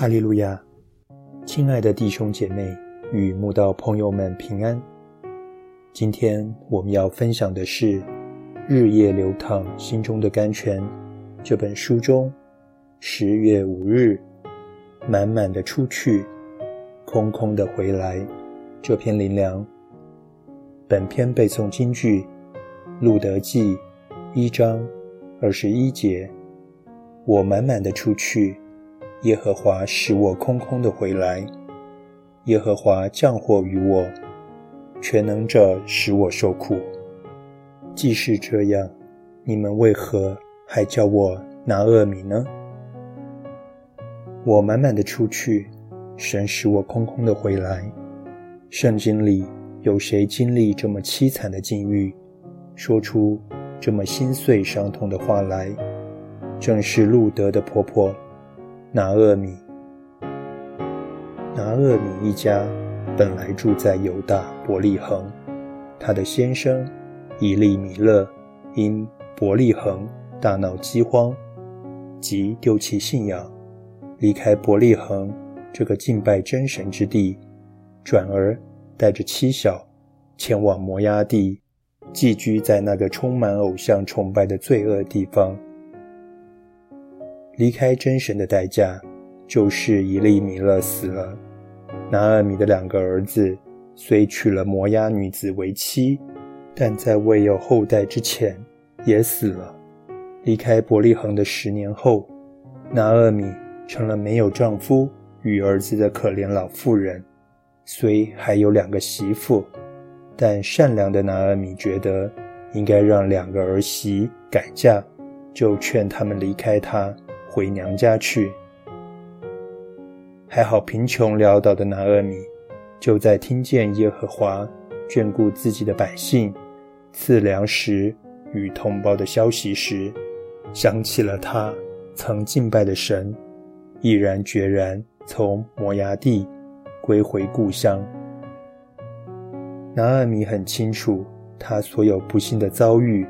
哈利路亚，亲爱的弟兄姐妹与慕道朋友们平安。今天我们要分享的是《日夜流淌心中的甘泉》这本书中十月五日满满的出去，空空的回来这篇灵粮。本篇背诵京剧《路德记》一章二十一节：我满满的出去。耶和华使我空空的回来，耶和华降祸于我，全能者使我受苦。既是这样，你们为何还叫我拿厄米呢？我满满的出去，神使我空空的回来。圣经里有谁经历这么凄惨的境遇，说出这么心碎伤痛的话来？正是路德的婆婆。拿厄米，拿厄米一家本来住在犹大伯利恒，他的先生以利米勒因伯利恒大闹饥荒，即丢弃信仰，离开伯利恒这个敬拜真神之地，转而带着妻小前往摩崖地，寄居在那个充满偶像崇拜的罪恶地方。离开真神的代价，就是以利米勒死了。拿尔米的两个儿子虽娶了摩押女子为妻，但在未有后代之前也死了。离开伯利恒的十年后，拿尔米成了没有丈夫与儿子的可怜老妇人。虽还有两个媳妇，但善良的拿尔米觉得应该让两个儿媳改嫁，就劝他们离开他。回娘家去。还好，贫穷潦倒的拿厄米，就在听见耶和华眷顾自己的百姓，赐粮食与同胞的消息时，想起了他曾敬拜的神，毅然决然从摩崖地归回故乡。拿厄米很清楚，他所有不幸的遭遇，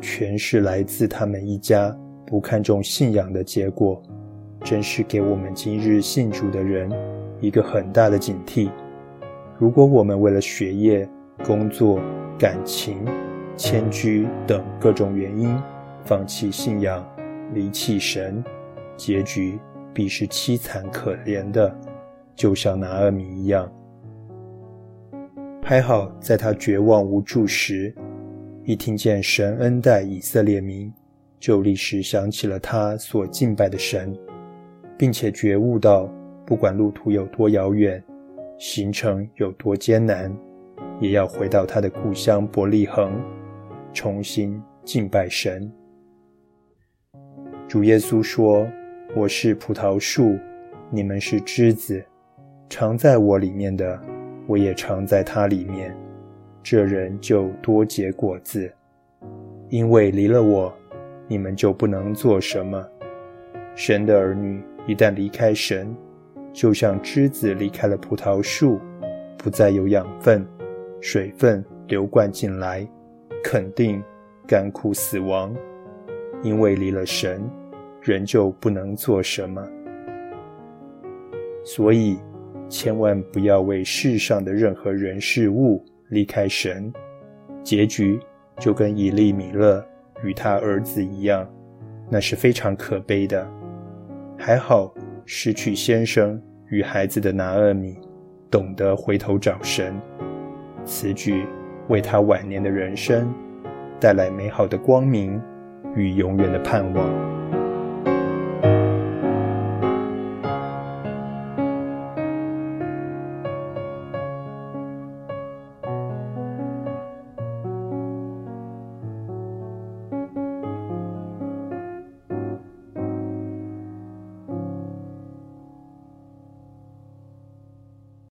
全是来自他们一家。不看重信仰的结果，真是给我们今日信主的人一个很大的警惕。如果我们为了学业、工作、感情、迁居等各种原因放弃信仰、离弃神，结局必是凄惨可怜的，就像拿尔米一样。还好，在他绝望无助时，一听见神恩待以色列民。就立时想起了他所敬拜的神，并且觉悟到，不管路途有多遥远，行程有多艰难，也要回到他的故乡伯利恒，重新敬拜神。主耶稣说：“我是葡萄树，你们是枝子，常在我里面的，我也常在他里面。这人就多结果子，因为离了我。”你们就不能做什么。神的儿女一旦离开神，就像枝子离开了葡萄树，不再有养分、水分流灌进来，肯定干枯死亡。因为离了神，人就不能做什么。所以，千万不要为世上的任何人事物离开神，结局就跟以利米勒。与他儿子一样，那是非常可悲的。还好失去先生与孩子的拿厄米，懂得回头找神，此举为他晚年的人生带来美好的光明与永远的盼望。